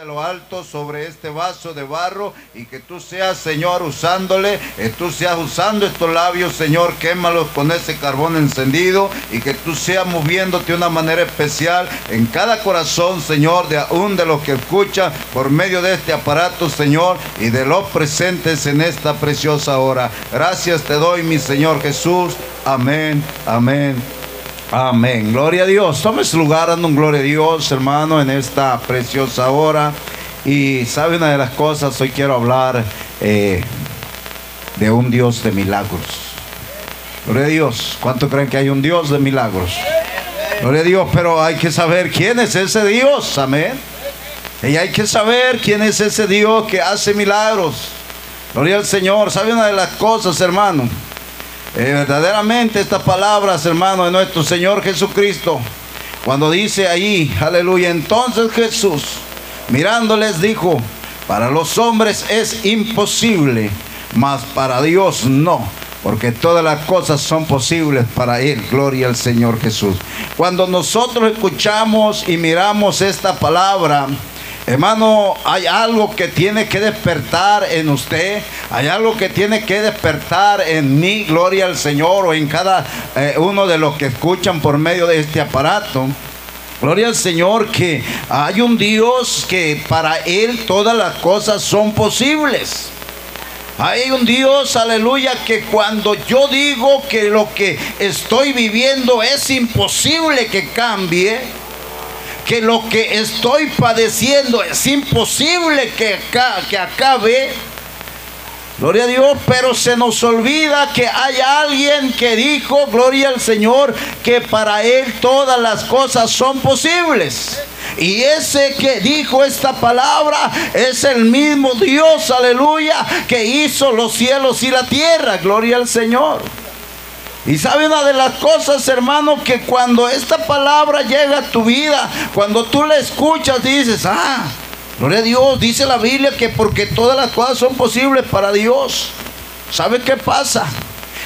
de lo alto sobre este vaso de barro y que tú seas, Señor, usándole, que tú seas usando estos labios, Señor, quémalos con ese carbón encendido y que tú seas moviéndote de una manera especial en cada corazón, Señor, de aún de los que escuchan por medio de este aparato, Señor, y de los presentes en esta preciosa hora. Gracias te doy, mi Señor Jesús. Amén, amén. Amén. Gloria a Dios. Tome su lugar dando un gloria a Dios, hermano, en esta preciosa hora. Y sabe una de las cosas, hoy quiero hablar eh, de un Dios de milagros. Gloria a Dios. ¿Cuánto creen que hay un Dios de milagros? Gloria a Dios, pero hay que saber quién es ese Dios. Amén. Y hay que saber quién es ese Dios que hace milagros. Gloria al Señor. ¿Sabe una de las cosas, hermano? Eh, verdaderamente estas palabras, hermano, de nuestro Señor Jesucristo, cuando dice ahí, aleluya, entonces Jesús, mirándoles, dijo, para los hombres es imposible, mas para Dios no, porque todas las cosas son posibles para Él. Gloria al Señor Jesús. Cuando nosotros escuchamos y miramos esta palabra, Hermano, hay algo que tiene que despertar en usted, hay algo que tiene que despertar en mí, gloria al Señor, o en cada eh, uno de los que escuchan por medio de este aparato. Gloria al Señor que hay un Dios que para Él todas las cosas son posibles. Hay un Dios, aleluya, que cuando yo digo que lo que estoy viviendo es imposible que cambie, que lo que estoy padeciendo es imposible que, que acabe. Gloria a Dios, pero se nos olvida que hay alguien que dijo, gloria al Señor, que para Él todas las cosas son posibles. Y ese que dijo esta palabra es el mismo Dios, aleluya, que hizo los cielos y la tierra. Gloria al Señor. Y sabe una de las cosas, hermano, que cuando esta palabra llega a tu vida, cuando tú la escuchas, dices, ah, gloria a Dios, dice la Biblia que porque todas las cosas son posibles para Dios. ¿Sabe qué pasa?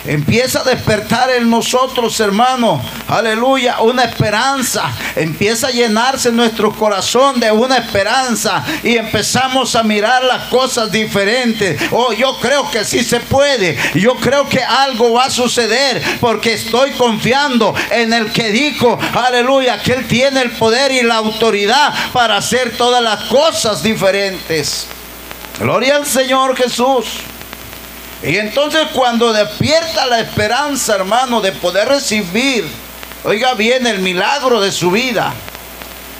Empieza a despertar en nosotros, hermano. Aleluya, una esperanza. Empieza a llenarse nuestro corazón de una esperanza y empezamos a mirar las cosas diferentes. Oh, yo creo que sí se puede. Yo creo que algo va a suceder porque estoy confiando en el que dijo, aleluya, que Él tiene el poder y la autoridad para hacer todas las cosas diferentes. Gloria al Señor Jesús. Y entonces cuando despierta la esperanza, hermano, de poder recibir, oiga bien, el milagro de su vida,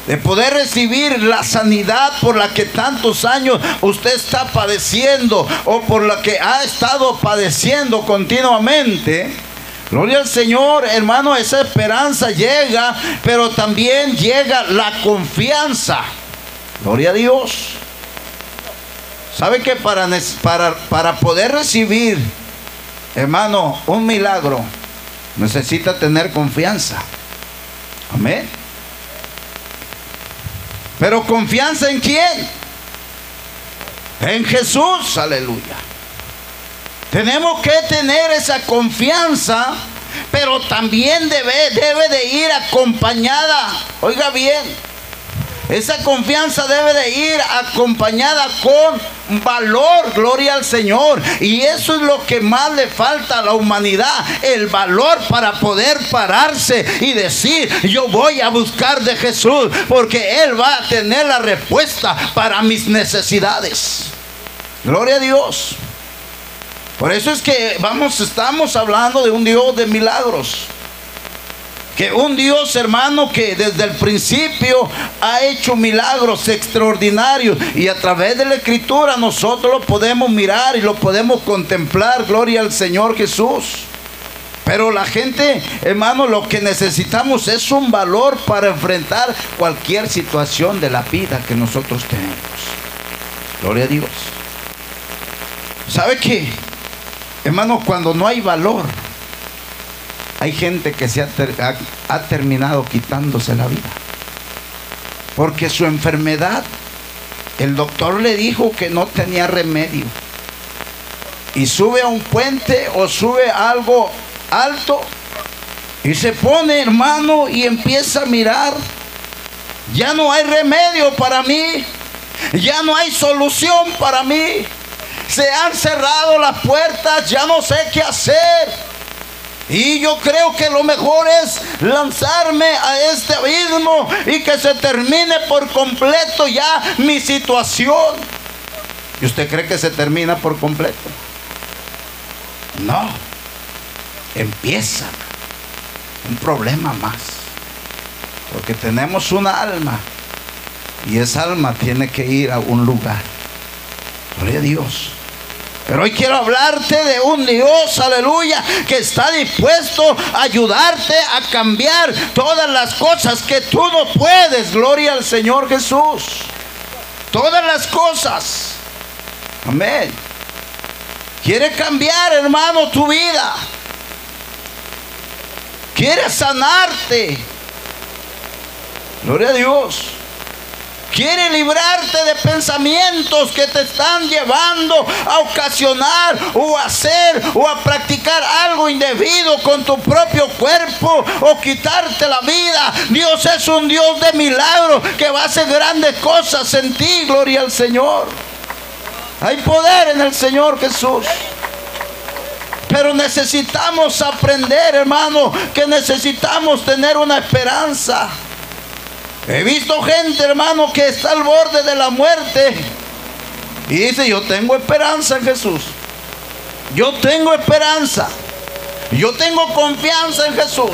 de poder recibir la sanidad por la que tantos años usted está padeciendo o por la que ha estado padeciendo continuamente. Gloria al Señor, hermano, esa esperanza llega, pero también llega la confianza. Gloria a Dios. ¿Sabe que para, para, para poder recibir, hermano, un milagro, necesita tener confianza? Amén. Pero confianza en quién? En Jesús, aleluya. Tenemos que tener esa confianza, pero también debe, debe de ir acompañada, oiga bien, esa confianza debe de ir acompañada con valor, gloria al Señor. Y eso es lo que más le falta a la humanidad, el valor para poder pararse y decir, yo voy a buscar de Jesús, porque Él va a tener la respuesta para mis necesidades. Gloria a Dios. Por eso es que vamos, estamos hablando de un Dios de milagros. Que un Dios hermano que desde el principio ha hecho milagros extraordinarios y a través de la escritura nosotros lo podemos mirar y lo podemos contemplar. Gloria al Señor Jesús. Pero la gente, hermano, lo que necesitamos es un valor para enfrentar cualquier situación de la vida que nosotros tenemos. Gloria a Dios. ¿Sabe qué? Hermano, cuando no hay valor, hay gente que se ha, terminado quitándose la vida. Porque su enfermedad, el doctor le dijo que no tenía remedio. Y sube a un puente o sube algo alto y se pone hermano y empieza a mirar. Ya no hay remedio para mí. ya no hay solución para mí. Se han cerrado las puertas, ya no sé qué hacer. Y yo creo que lo mejor es lanzarme a este abismo y que se termine por completo ya mi situación. ¿Y usted cree que se termina por completo? No. Empieza un problema más. Porque tenemos una alma. Y esa alma tiene que ir a un lugar. Gloria a Dios. Pero hoy quiero hablarte de un Dios, aleluya, que está dispuesto a ayudarte a cambiar todas las cosas que tú no puedes. Gloria al Señor Jesús. Todas las cosas. Amén. Quiere cambiar, hermano, tu vida. Quiere sanarte. Gloria a Dios. Quiere librarte de pensamientos que te están llevando a ocasionar o a hacer o a practicar algo indebido con tu propio cuerpo o quitarte la vida. Dios es un Dios de milagro que va a hacer grandes cosas en ti. Gloria al Señor. Hay poder en el Señor Jesús. Pero necesitamos aprender, hermano, que necesitamos tener una esperanza. He visto gente, hermano, que está al borde de la muerte. Y dice, yo tengo esperanza en Jesús. Yo tengo esperanza. Yo tengo confianza en Jesús.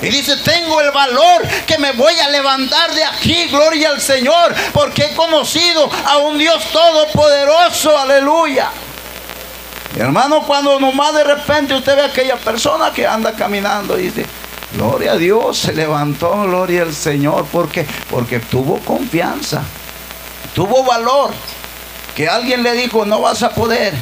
Y dice, tengo el valor que me voy a levantar de aquí, gloria al Señor, porque he conocido a un Dios todopoderoso, aleluya. hermano, cuando nomás de repente usted ve a aquella persona que anda caminando y dice, Gloria a Dios, se levantó, gloria al Señor, porque porque tuvo confianza, tuvo valor. Que alguien le dijo, "No vas a poder."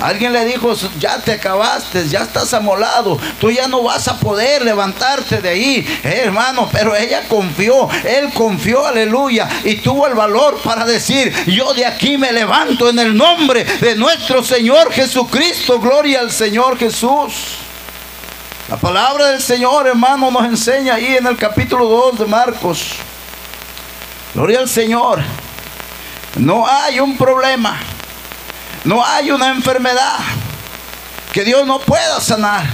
Alguien le dijo, ya te acabaste, ya estás amolado, tú ya no vas a poder levantarte de ahí, eh, hermano, pero ella confió, él confió, aleluya, y tuvo el valor para decir, yo de aquí me levanto en el nombre de nuestro Señor Jesucristo, gloria al Señor Jesús. La palabra del Señor, hermano, nos enseña ahí en el capítulo 2 de Marcos. Gloria al Señor. No hay un problema. No hay una enfermedad que Dios no pueda sanar.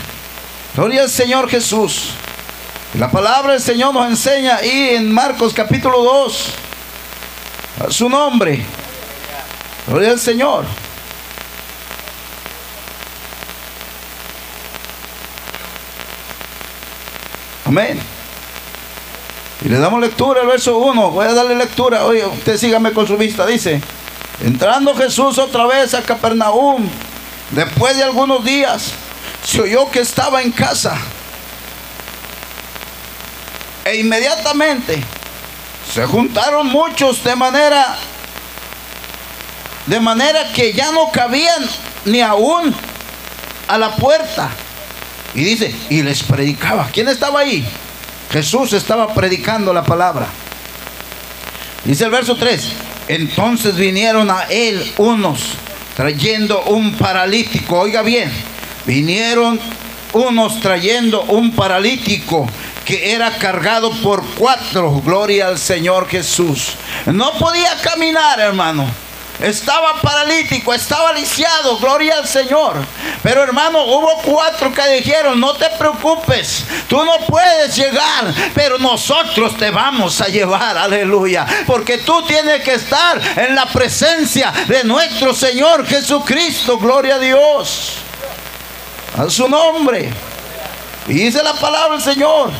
Gloria al Señor Jesús. La palabra del Señor nos enseña ahí en Marcos capítulo 2. A su nombre. Gloria al Señor. Amén. Y le damos lectura al verso 1. Voy a darle lectura. Oye, usted sígame con su vista. Dice, entrando Jesús otra vez a Capernaum, después de algunos días, se oyó que estaba en casa. E inmediatamente se juntaron muchos de manera de manera que ya no cabían ni aún a la puerta y dice, y les predicaba. ¿Quién estaba ahí? Jesús estaba predicando la palabra. Dice el verso 3, entonces vinieron a él unos trayendo un paralítico. Oiga bien, vinieron unos trayendo un paralítico que era cargado por cuatro. Gloria al Señor Jesús. No podía caminar, hermano. Estaba paralítico, estaba lisiado, gloria al Señor. Pero hermano, hubo cuatro que dijeron, no te preocupes, tú no puedes llegar, pero nosotros te vamos a llevar, aleluya. Porque tú tienes que estar en la presencia de nuestro Señor Jesucristo, gloria a Dios. A su nombre. Y dice la palabra del Señor.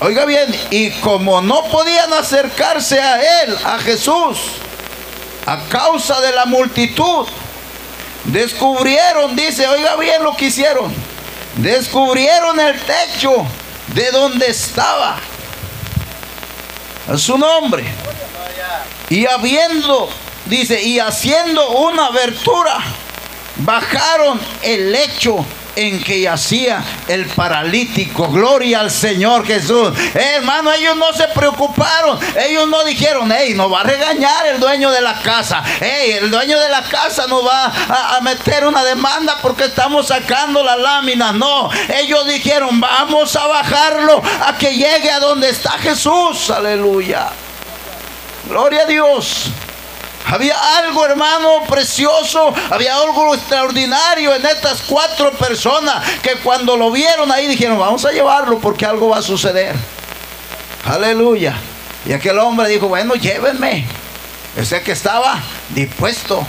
Oiga bien, y como no podían acercarse a Él, a Jesús, a causa de la multitud, descubrieron, dice, oiga bien lo que hicieron, descubrieron el techo de donde estaba a su nombre. Y habiendo, dice, y haciendo una abertura, bajaron el lecho en que yacía el paralítico. Gloria al Señor Jesús. Eh, hermano, ellos no se preocuparon. Ellos no dijeron, hey, nos va a regañar el dueño de la casa. Hey, el dueño de la casa nos va a, a meter una demanda porque estamos sacando la lámina. No, ellos dijeron, vamos a bajarlo a que llegue a donde está Jesús. Aleluya. Gloria a Dios. Había algo, hermano, precioso. Había algo extraordinario en estas cuatro personas que cuando lo vieron ahí dijeron, vamos a llevarlo porque algo va a suceder. Aleluya. Y aquel hombre dijo, bueno, llévenme. Ese que estaba dispuesto.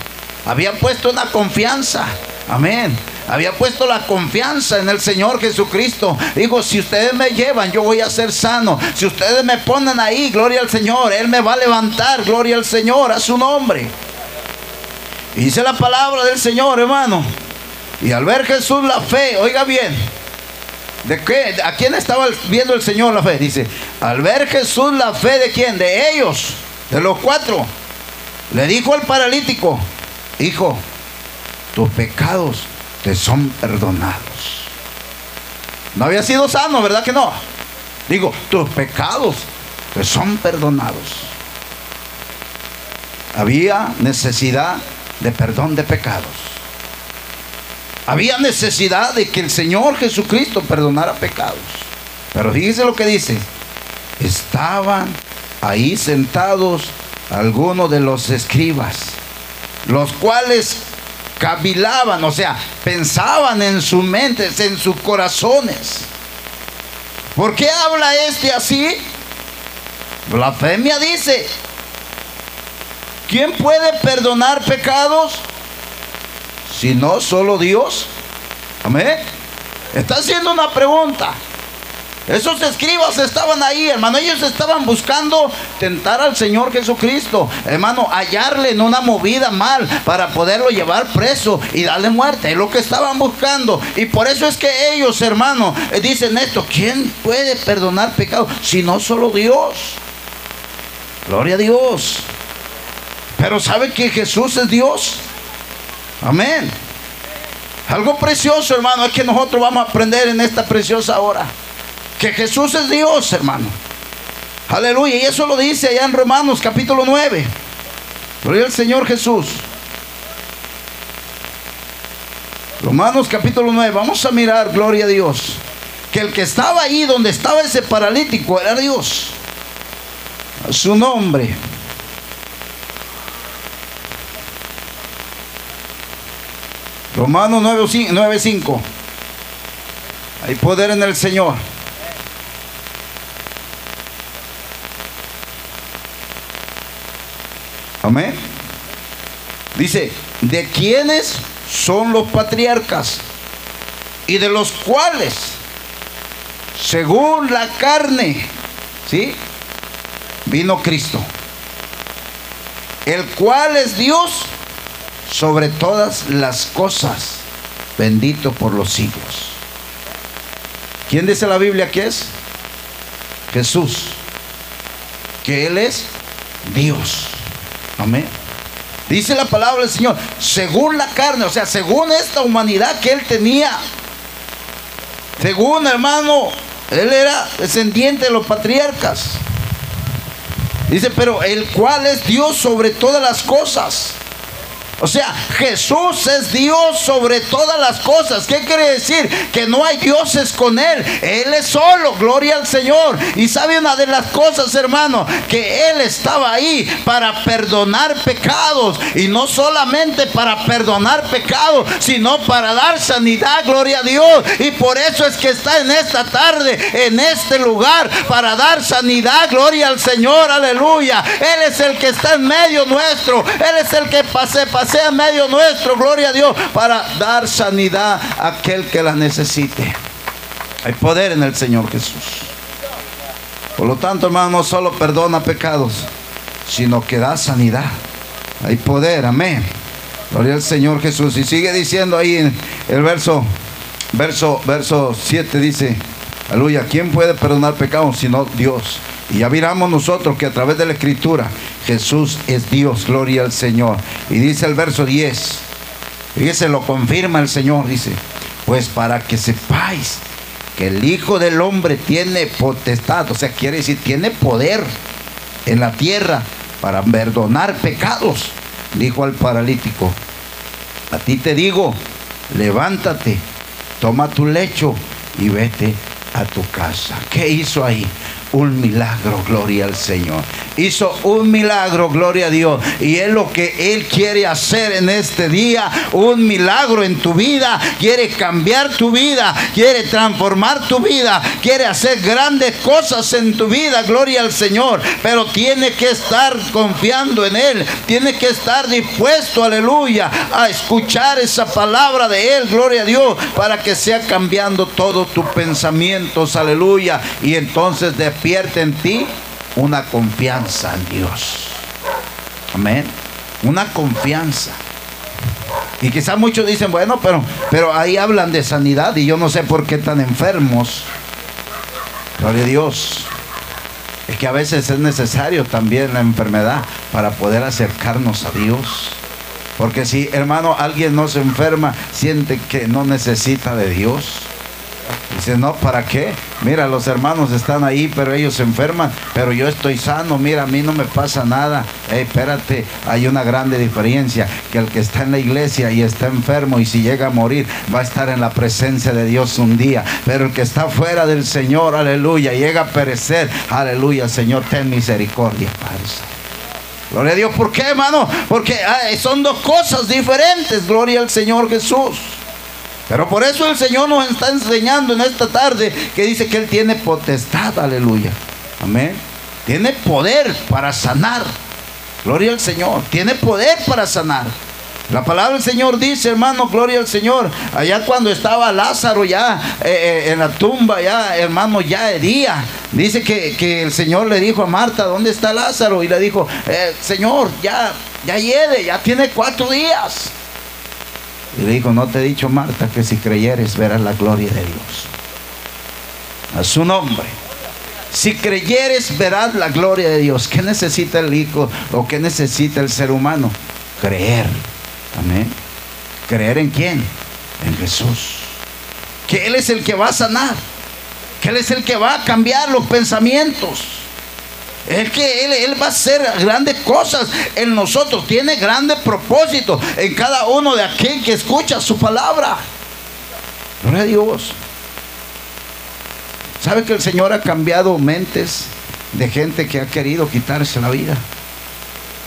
Había puesto una confianza. Amén. Había puesto la confianza en el Señor Jesucristo. Digo, si ustedes me llevan, yo voy a ser sano. Si ustedes me ponen ahí, gloria al Señor, Él me va a levantar, gloria al Señor, a su nombre. Y dice la palabra del Señor, hermano. Y al ver Jesús la fe, oiga bien, ¿de qué? ¿A quién estaba viendo el Señor la fe? Dice, al ver Jesús la fe de quién? De ellos, de los cuatro. Le dijo al paralítico, hijo, tus pecados te son perdonados. No había sido sano, ¿verdad que no? Digo, tus pecados te son perdonados. Había necesidad de perdón de pecados. Había necesidad de que el Señor Jesucristo perdonara pecados. Pero fíjese lo que dice. Estaban ahí sentados algunos de los escribas, los cuales cavilaban, o sea, pensaban en sus mentes, en sus corazones. ¿Por qué habla este así? Blasfemia dice, ¿quién puede perdonar pecados? Si no solo Dios. Amén. Está haciendo una pregunta. Esos escribas estaban ahí, hermano. Ellos estaban buscando tentar al Señor Jesucristo, hermano, hallarle en una movida mal para poderlo llevar preso y darle muerte. Es lo que estaban buscando. Y por eso es que ellos, hermano, eh, dicen esto: ¿quién puede perdonar pecados si no solo Dios? Gloria a Dios. Pero ¿sabe que Jesús es Dios? Amén. Algo precioso, hermano, es que nosotros vamos a aprender en esta preciosa hora que Jesús es Dios, hermano. Aleluya. Y eso lo dice allá en Romanos capítulo 9. Gloria al Señor Jesús. Romanos capítulo 9. Vamos a mirar, gloria a Dios. Que el que estaba ahí donde estaba ese paralítico era Dios. A su nombre. Romanos 9.5. Hay poder en el Señor. Amén. Dice, ¿de quiénes son los patriarcas? Y de los cuales, según la carne, ¿sí? Vino Cristo, el cual es Dios sobre todas las cosas, bendito por los siglos. ¿Quién dice la Biblia que es? Jesús, que Él es Dios. Amén. Dice la palabra del Señor, según la carne, o sea, según esta humanidad que él tenía. Según, hermano, él era descendiente de los patriarcas. Dice, pero el cual es Dios sobre todas las cosas o sea, Jesús es Dios sobre todas las cosas. ¿Qué quiere decir? Que no hay dioses con Él. Él es solo, gloria al Señor. Y sabe una de las cosas, hermano, que Él estaba ahí para perdonar pecados. Y no solamente para perdonar pecados, sino para dar sanidad, gloria a Dios. Y por eso es que está en esta tarde, en este lugar, para dar sanidad, gloria al Señor, aleluya. Él es el que está en medio nuestro. Él es el que pase, pase sea medio nuestro, gloria a Dios, para dar sanidad a aquel que la necesite. Hay poder en el Señor Jesús. Por lo tanto, hermano, no solo perdona pecados, sino que da sanidad. Hay poder, amén. Gloria al Señor Jesús. Y sigue diciendo ahí en el verso, verso, verso 7 dice, aleluya, ¿quién puede perdonar pecados sino Dios? Y ya miramos nosotros que a través de la escritura Jesús es Dios, gloria al Señor. Y dice el verso 10, fíjese, lo confirma el Señor, dice, pues para que sepáis que el Hijo del Hombre tiene potestad, o sea, quiere decir, tiene poder en la tierra para perdonar pecados, dijo al paralítico. A ti te digo, levántate, toma tu lecho y vete a tu casa. ¿Qué hizo ahí? Un milagro, gloria al Señor. Hizo un milagro, gloria a Dios. Y es lo que Él quiere hacer en este día. Un milagro en tu vida. Quiere cambiar tu vida. Quiere transformar tu vida. Quiere hacer grandes cosas en tu vida, gloria al Señor. Pero tiene que estar confiando en Él. Tiene que estar dispuesto, aleluya, a escuchar esa palabra de Él, gloria a Dios, para que sea cambiando todos tus pensamientos, aleluya. Y entonces en ti una confianza en Dios. Amén. Una confianza. Y quizás muchos dicen, bueno, pero, pero ahí hablan de sanidad y yo no sé por qué tan enfermos. Gloria a Dios. Es que a veces es necesario también la enfermedad para poder acercarnos a Dios. Porque si, hermano, alguien no se enferma, siente que no necesita de Dios. Dice, no, ¿para qué? Mira, los hermanos están ahí, pero ellos se enferman, pero yo estoy sano, mira, a mí no me pasa nada. espérate, hay una grande diferencia, que el que está en la iglesia y está enfermo y si llega a morir, va a estar en la presencia de Dios un día. Pero el que está fuera del Señor, aleluya, llega a perecer, aleluya, Señor, ten misericordia, Padre. Gloria a Dios, ¿por qué, hermano? Porque son dos cosas diferentes, gloria al Señor Jesús. Pero por eso el Señor nos está enseñando en esta tarde que dice que Él tiene potestad, aleluya. Amén. Tiene poder para sanar. Gloria al Señor. Tiene poder para sanar. La palabra del Señor dice, hermano, gloria al Señor. Allá cuando estaba Lázaro ya eh, eh, en la tumba, ya hermano, ya de día. Dice que, el Señor le dijo a Marta, ¿dónde está Lázaro? Y le dijo, eh, Señor, ya, ya hiede, ya tiene cuatro días. Y le dijo, no te he dicho Marta que si creyeres verás la gloria de Dios. A su nombre. Si creyeres verás la gloria de Dios. ¿Qué necesita el Hijo o qué necesita el ser humano? Creer. Amén. ¿Creer en quién? En Jesús. Que Él es el que va a sanar. Que Él es el que va a cambiar los pensamientos. Es que él, va a hacer grandes cosas en nosotros. Tiene grandes propósitos en cada uno de aquel que escucha su palabra. Gloria a Dios. ¿Sabe que el Señor ha cambiado mentes de gente que ha querido quitarse la vida?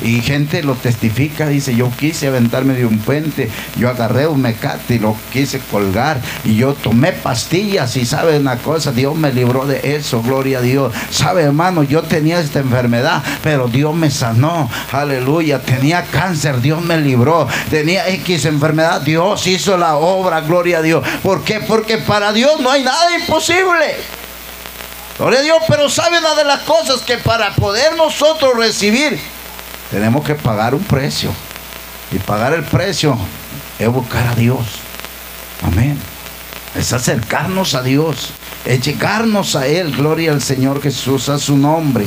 Y gente lo testifica, dice, yo quise aventarme de un puente, yo agarré un mecate y lo quise colgar y yo tomé pastillas y sabe una cosa, Dios me libró de eso, gloria a Dios. Sabe hermano, yo tenía esta enfermedad, pero Dios me sanó, aleluya, tenía cáncer, Dios me libró, tenía X enfermedad, Dios hizo la obra, gloria a Dios. ¿Por qué? Porque para Dios no hay nada imposible. Gloria a Dios, pero sabe una de las cosas que para poder nosotros recibir tenemos que pagar un precio. Y pagar el precio es buscar a Dios. Amén. Es acercarnos a Dios. Es llegarnos a Él. Gloria al Señor Jesús, a su nombre.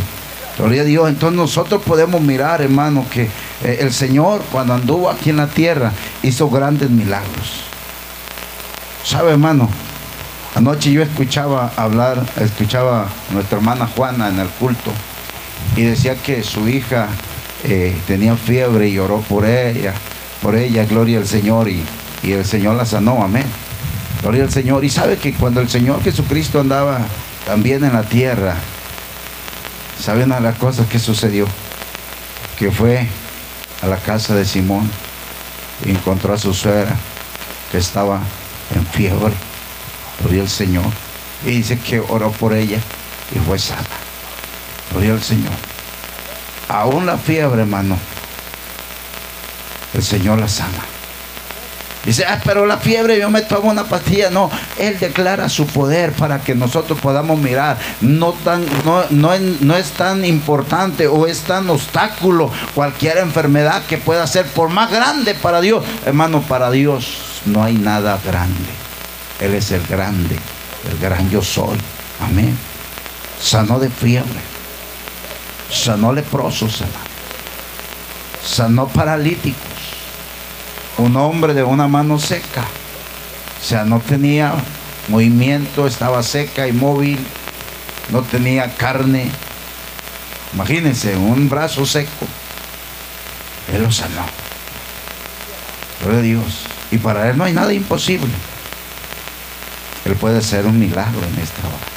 Gloria a Dios. Entonces nosotros podemos mirar, hermano, que eh, el Señor cuando anduvo aquí en la tierra hizo grandes milagros. ¿Sabe, hermano? Anoche yo escuchaba hablar, escuchaba a nuestra hermana Juana en el culto y decía que su hija eh, tenía fiebre y oró por ella, por ella, gloria al Señor, y, y el Señor la sanó, amén. Gloria al Señor. Y sabe que cuando el Señor Jesucristo andaba también en la tierra, ¿sabe una de las cosas que sucedió? Que fue a la casa de Simón y encontró a su suegra que estaba en fiebre. Gloria al Señor. Y dice que oró por ella y fue sana. Gloria al Señor aún la fiebre, hermano, el Señor la sana. Dice, ah, pero la fiebre yo me tomo una pastilla. No, Él declara su poder para que nosotros podamos mirar. No, tan, no, no, no, es tan importante o es tan obstáculo cualquier enfermedad que pueda ser por más grande para Dios. Hermano, para Dios no hay nada grande. Él es el grande, el gran yo soy. Amén. Sanó de fiebre sanó leprosos, sanó paralíticos, un hombre de una mano seca, o sea, no tenía movimiento, estaba seca, inmóvil, no tenía carne. Imagínense, un brazo seco. Él lo sanó. Gloria a Dios. Y para Él no hay nada imposible. Él puede ser un milagro en esta hora.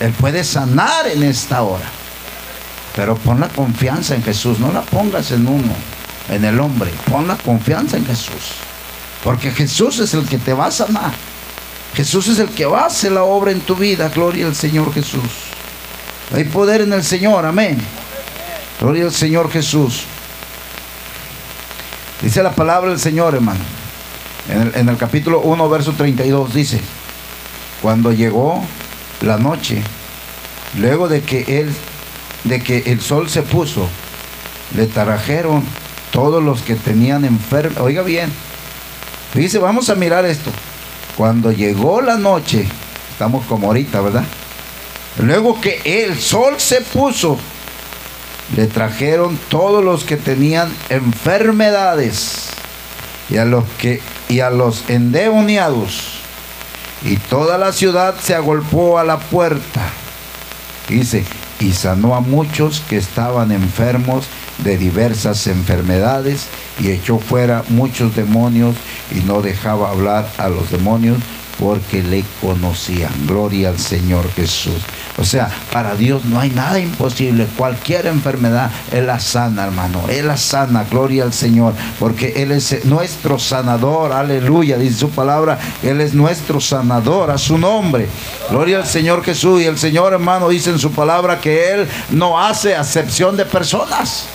Él puede sanar en esta hora. Pero pon la confianza en Jesús, no la pongas en uno, en el hombre, pon la confianza en Jesús. Porque Jesús es el que te va a sanar. Jesús es el que va a hacer la obra en tu vida. Gloria al Señor Jesús. Hay poder en el Señor, amén. Gloria al Señor Jesús. Dice la palabra del Señor, hermano. En el, en el capítulo 1, verso 32 dice, cuando llegó la noche, luego de que él, de que el sol se puso, le trajeron todos los que tenían enfermos. Oiga bien, dice, vamos a mirar esto. Cuando llegó la noche, estamos como ahorita, ¿verdad? Luego que el sol se puso, le trajeron todos los que tenían enfermedades y a los que y a los endemoniados y toda la ciudad se agolpó a la puerta. Dice, y sanó a muchos que estaban enfermos de diversas enfermedades y echó fuera muchos demonios y no dejaba hablar a los demonios porque le conocían. Gloria al Señor Jesús. O sea, para Dios no hay nada imposible. Cualquier enfermedad, Él la sana, hermano. Él la sana, gloria al Señor. Porque Él es nuestro sanador. Aleluya, dice su palabra. Él es nuestro sanador a su nombre. Gloria al Señor Jesús. Y el Señor, hermano, dice en su palabra que Él no hace acepción de personas.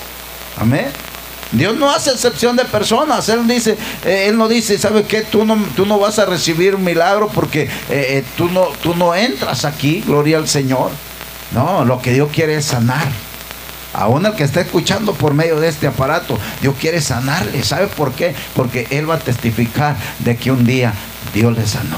Amén. Dios no hace excepción de personas. Él dice, eh, Él no dice, ¿sabe qué? Tú no, tú no vas a recibir un milagro porque eh, eh, tú, no, tú no entras aquí, gloria al Señor. No, lo que Dios quiere es sanar. Aún el que está escuchando por medio de este aparato, Dios quiere sanarle. ¿Sabe por qué? Porque Él va a testificar de que un día Dios le sanó.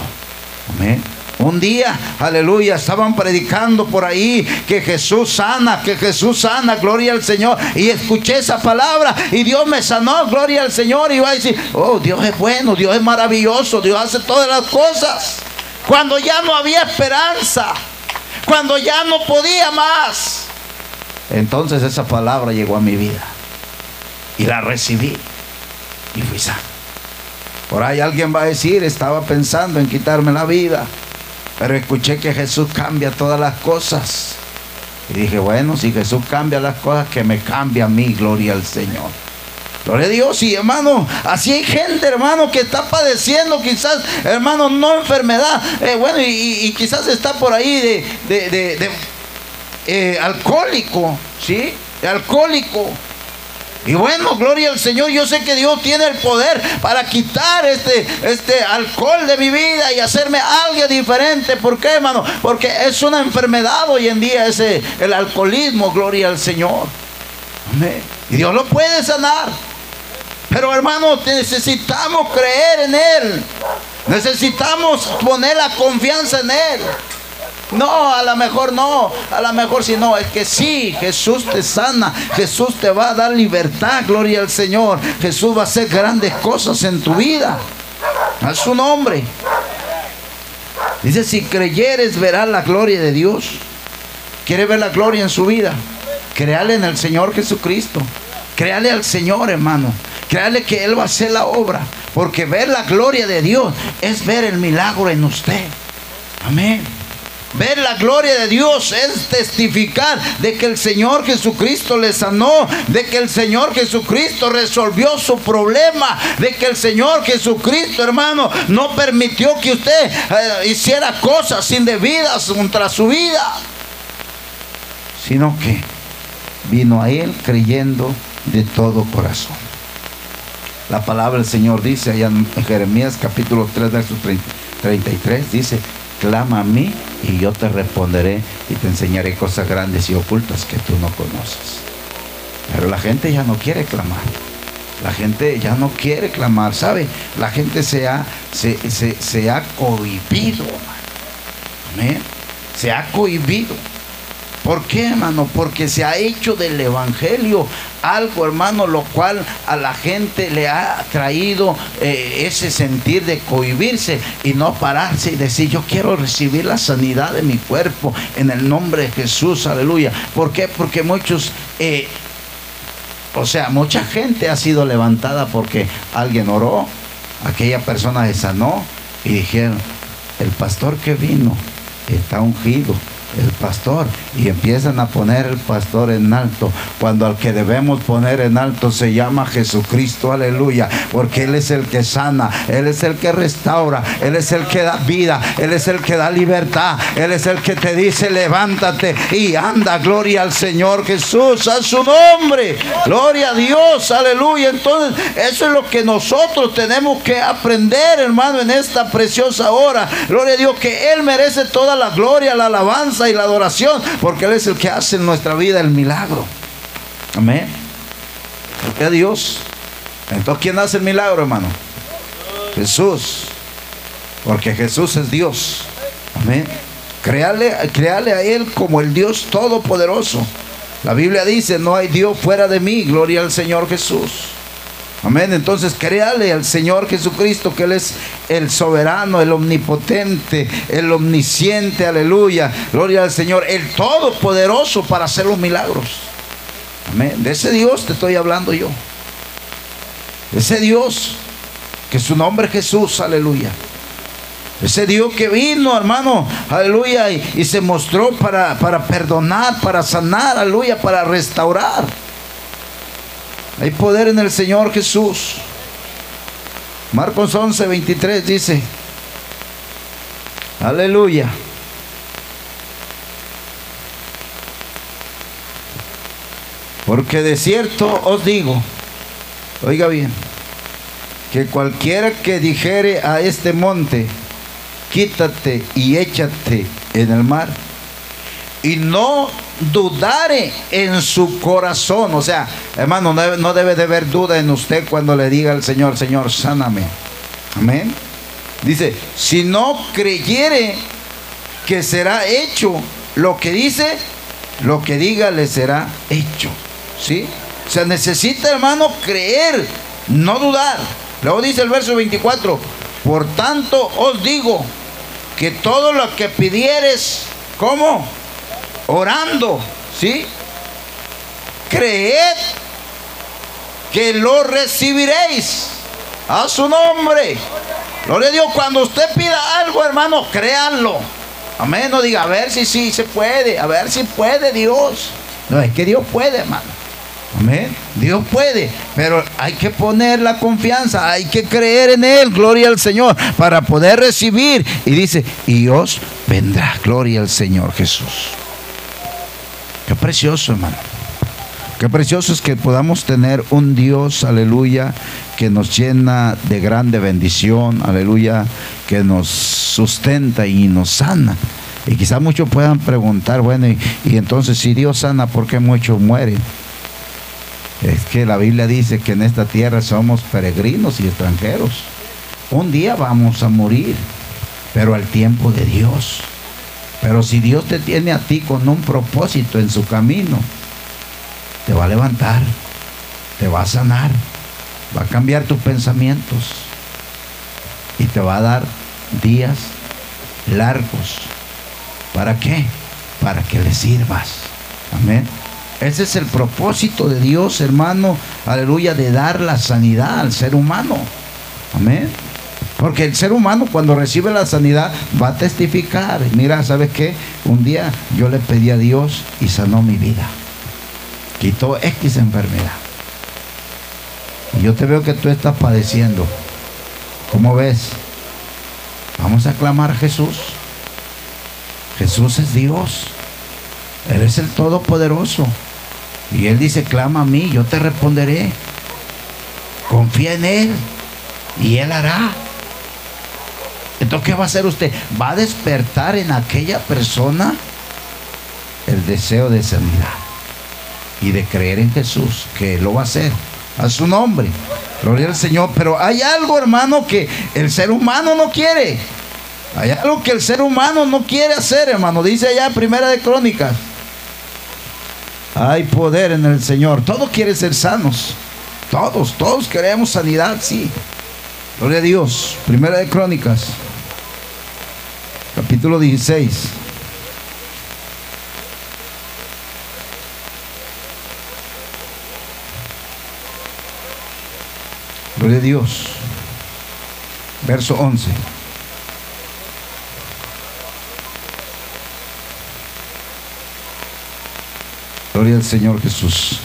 Amén. Un día, aleluya, estaban predicando por ahí que Jesús sana, que Jesús sana, gloria al Señor. Y escuché esa palabra y Dios me sanó, gloria al Señor. Y va a decir, oh, Dios es bueno, Dios es maravilloso, Dios hace todas las cosas. Cuando ya no había esperanza, cuando ya no podía más. Entonces esa palabra llegó a mi vida y la recibí y fui sano. Por ahí alguien va a decir, estaba pensando en quitarme la vida. Pero escuché que Jesús cambia todas las cosas. Y dije, bueno, si Jesús cambia las cosas, que me cambia a mí, gloria al Señor. Gloria a Dios, y hermano, así hay gente, hermano, que está padeciendo quizás, hermano, no enfermedad, eh, bueno, y, quizás está por ahí de, de, eh, alcohólico, ¿sí? De alcohólico. Y bueno, gloria al Señor, yo sé que Dios tiene el poder para quitar este, este alcohol de mi vida y hacerme algo diferente. ¿Por qué, hermano? Porque es una enfermedad hoy en día ese el alcoholismo, gloria al Señor. Amén. Y Dios lo puede sanar. Pero hermano, necesitamos creer en Él. Necesitamos poner la confianza en Él. No, a lo mejor no, a lo mejor si no, es que sí, Jesús te sana, Jesús te va a dar libertad, gloria al Señor. Jesús va a hacer grandes cosas en tu vida. A su nombre. Dice, si creyeres verás la gloria de Dios. ¿Quiere ver la gloria en su vida? Créale en el Señor Jesucristo. Créale al Señor, hermano. Créale que Él va a hacer la obra. Porque ver la gloria de Dios es ver el milagro en usted. Amén. Ver la gloria de Dios es testificar de que el Señor Jesucristo le sanó, de que el Señor Jesucristo resolvió su problema, de que el Señor Jesucristo, hermano, no permitió que usted eh, hiciera cosas indebidas contra su vida, sino que vino a Él creyendo de todo corazón. La palabra del Señor dice allá en Jeremías capítulo 3, verso 33, dice, clama a mí y yo te responderé y te enseñaré cosas grandes y ocultas que tú no conoces. Pero la gente ya no quiere clamar. La gente ya no quiere clamar, ¿sabe? La gente se ha, se, se ha cohibido. Amén. Se ha cohibido. ¿Por qué, hermano? Porque se ha hecho del Evangelio algo, hermano, lo cual a la gente le ha traído eh, ese sentir de cohibirse y no pararse y decir, yo quiero recibir la sanidad de mi cuerpo en el nombre de Jesús, aleluya. ¿Por qué? Porque muchos... Eh, o sea, mucha gente ha sido levantada porque alguien oró, aquella persona se sanó y dijeron, el pastor que vino está ungido el pastor. Y empiezan a poner el pastor en alto. Cuando al que debemos poner en alto se llama Jesucristo, aleluya. Porque Él es el que sana, Él es el que restaura, Él es el que da vida, Él es el que da libertad, Él es el que te dice levántate y anda, gloria al Señor Jesús, a su nombre. Gloria a Dios, aleluya. Entonces, eso es lo que nosotros tenemos que aprender, hermano, en esta preciosa hora. Gloria a Dios, que Él merece toda la gloria, la alabanza y la adoración, porque Él es el que hace en nuestra vida el milagro. Amén. Porque a Dios. Entonces, ¿quién hace el milagro, hermano? Jesús. Porque Jesús es Dios. Amén. Créale, créale a Él como el Dios todopoderoso. La Biblia dice, no hay Dios fuera de mí. Gloria al Señor Jesús. Amén. Entonces créale al Señor Jesucristo que Él es el soberano, el omnipotente, el omnisciente. Aleluya. Gloria al Señor. El todopoderoso para hacer los milagros. Amén. De ese Dios te estoy hablando yo. Ese Dios que su nombre es Jesús. Aleluya. Ese Dios que vino, hermano, aleluya, y, y se mostró para, para perdonar, para sanar, aleluya, para restaurar. Hay poder en el Señor Jesús. Marcos 11, 23 dice, aleluya. Porque de cierto os digo, oiga bien, que cualquiera que dijere a este monte, quítate y échate en el mar, y no dudare en su corazón. O sea, hermano, no debe, de haber duda en usted cuando le diga al Señor, Señor, sáname. Amén. Dice, si no creyere que será hecho lo que dice, lo que diga le será hecho. ¿Sí? O sea, necesita, hermano, creer, no dudar. Luego dice el verso 24, por tanto os digo que todo lo que pidieres, ¿cómo? Orando, ¿sí? Creed que lo recibiréis a su nombre. Gloria a Dios, cuando usted pida algo, hermano, créanlo. Amén, no diga, a ver si sí se puede, a ver si puede Dios. No, es que Dios puede, hermano. Amén. Dios puede, pero hay que poner la confianza, hay que creer en Él, gloria al Señor, para poder recibir. Y dice, y os vendrá, gloria al Señor Jesús. Precioso, hermano. Qué precioso es que podamos tener un Dios, aleluya, que nos llena de grande bendición, aleluya, que nos sustenta y nos sana. Y quizás muchos puedan preguntar, bueno, y, entonces si Dios sana, ¿por qué muchos mueren? Es que la Biblia dice que en esta tierra somos peregrinos y extranjeros. Un día vamos a morir, pero al tiempo de Dios. Pero si Dios te tiene a ti con un propósito en su camino, te va a levantar, te va a sanar, va a cambiar tus pensamientos y te va a dar días largos. ¿Para qué? Para que le sirvas. Amén. Ese es el propósito de Dios, hermano, aleluya, de dar la sanidad al ser humano. Amén. Porque el ser humano cuando recibe la sanidad va a testificar. Mira, ¿sabes qué? Un día yo le pedí a Dios y sanó mi vida. Quitó X enfermedad. Y yo te veo que tú estás padeciendo. ¿Cómo ves? Vamos a clamar a Jesús. Jesús es Dios. Él es el Todopoderoso. Y Él dice, clama a mí, yo te responderé. Confía en Él y Él hará. Entonces, ¿qué va a hacer usted? Va a despertar en aquella persona el deseo de sanidad y de creer en Jesús, que lo va a hacer a su nombre. Gloria al Señor. Pero hay algo, hermano, que el ser humano no quiere. Hay algo que el ser humano no quiere hacer, hermano. Dice allá Primera de Crónicas. Hay poder en el Señor. Todos quieren ser sanos. Todos, todos queremos sanidad, sí. Gloria a Dios. Primera de Crónicas capítulo 16. Gloria a Dios. Verso 11. Gloria al Señor Jesús.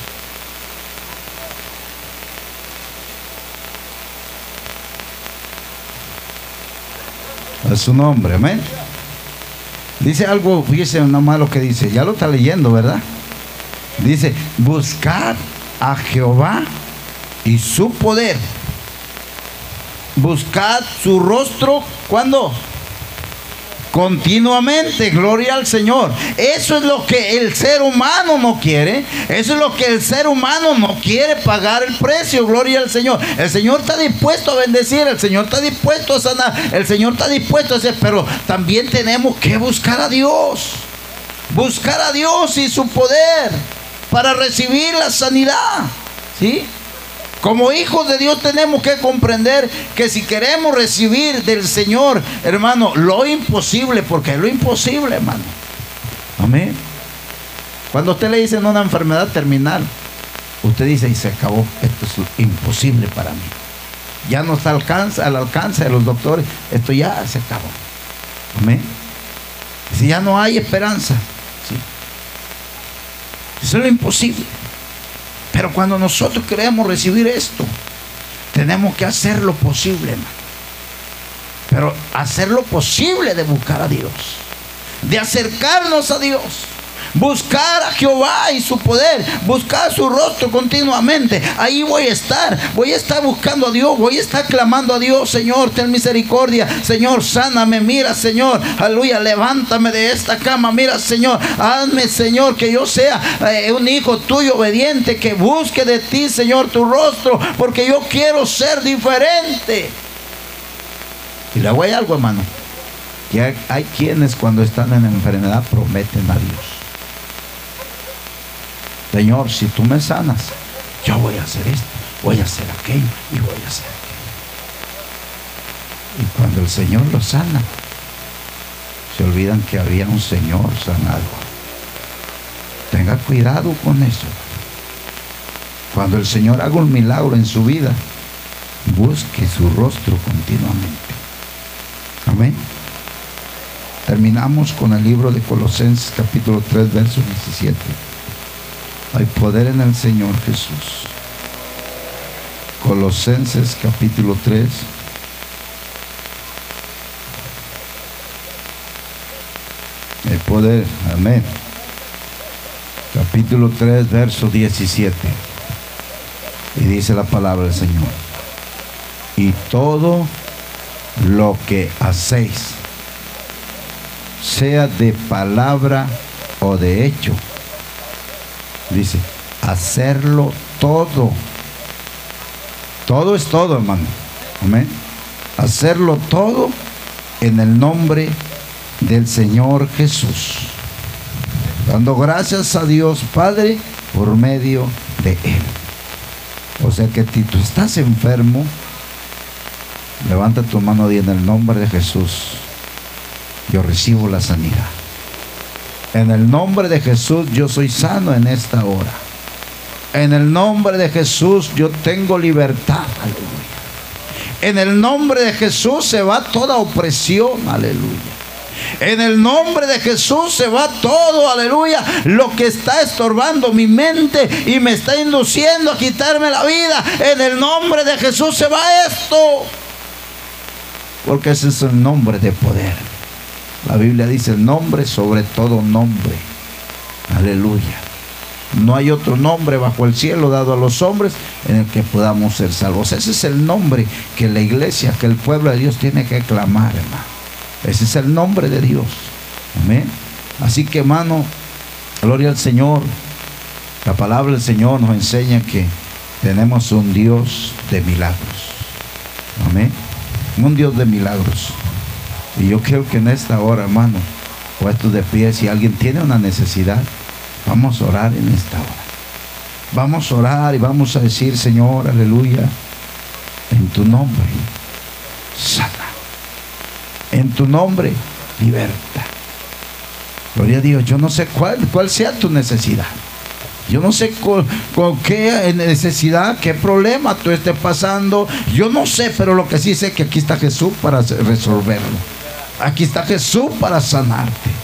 A su nombre, amén. Dice algo, fíjese nada lo que dice, ya lo está leyendo, ¿verdad? Dice, buscar a Jehová y su poder. Buscad su rostro, ¿cuándo? Continuamente. Gloria al Señor. Eso es lo que el ser humano no quiere. Eso es lo que el ser humano no quiere pagar el precio. Gloria al Señor. El Señor está dispuesto a bendecir. El Señor está dispuesto a sanar. El Señor está dispuesto a hacer. Pero también tenemos que buscar a Dios. Buscar a Dios y su poder para recibir la sanidad. ¿Sí? Como hijos de Dios tenemos que comprender que si queremos recibir del Señor, hermano, lo imposible, porque es lo imposible, hermano. Amén. Cuando usted le dice una enfermedad terminal, usted dice, y se acabó, esto es imposible para mí. Ya no está alcanza, al alcance de los doctores, esto ya se acabó. Amén. Si ya no hay esperanza, ¿sí? eso es lo imposible. Pero cuando nosotros queremos recibir esto, tenemos que hacer lo posible, hermano. Pero hacer lo posible de buscar a Dios, de acercarnos a Dios. Buscar a Jehová y su poder, buscar su rostro continuamente. Ahí voy a estar, voy a estar buscando a Dios, voy a estar clamando a Dios, Señor, ten misericordia, Señor, sáname, mira, Señor, aleluya, levántame de esta cama, mira, Señor, hazme, Señor, que yo sea eh, un hijo tuyo obediente, que busque de ti, Señor, tu rostro, porque yo quiero ser diferente. Y le a algo, hermano. Que hay quienes cuando están en enfermedad prometen a Dios. Señor, si tú me sanas, yo voy a hacer esto, voy a hacer aquello y voy a hacer aquello. Y cuando el Señor lo sana, se olvidan que había un Señor sanado. Tenga cuidado con eso. Cuando el Señor haga un milagro en su vida, busque su rostro continuamente. Amén. Terminamos con el libro de Colosenses capítulo 3, verso 17. Hay poder en el Señor Jesús. Colosenses capítulo 3. El poder, amén. Capítulo 3, verso 17. Y dice la palabra del Señor. Y todo lo que hacéis, sea de palabra o de hecho, Dice, hacerlo todo. Todo es todo, hermano. Amén. Hacerlo todo en el nombre del Señor Jesús. Dando gracias a Dios Padre por medio de Él. O sea que si tú estás enfermo, levanta tu mano y en el nombre de Jesús. Yo recibo la sanidad. En el nombre de Jesús yo soy sano en esta hora. En el nombre de Jesús yo tengo libertad. Aleluya. En el nombre de Jesús se va toda opresión. Aleluya. En el nombre de Jesús se va todo, aleluya. Lo que está estorbando mi mente y me está induciendo a quitarme la vida. En el nombre de Jesús se va esto. Porque ese es el nombre de poder. La Biblia dice el nombre sobre todo nombre. Aleluya. No hay otro nombre bajo el cielo dado a los hombres en el que podamos ser salvos. Ese es el nombre que la iglesia, que el pueblo de Dios tiene que clamar, hermano. Ese es el nombre de Dios. Amén. Así que, hermano, gloria al Señor. La palabra del Señor nos enseña que tenemos un Dios de milagros. Amén. Un Dios de milagros. Y yo creo que en esta hora, hermano, puestos de pie, si alguien tiene una necesidad, vamos a orar en esta hora. Vamos a orar y vamos a decir, Señor, aleluya, en tu nombre, sana. En tu nombre, liberta. Gloria a Dios, yo no sé cuál, cuál sea tu necesidad. Yo no sé con, con, qué necesidad, qué problema tú estés pasando. Yo no sé, pero lo que sí sé es que aquí está Jesús para resolverlo. Aquí está Jesús para sanarte.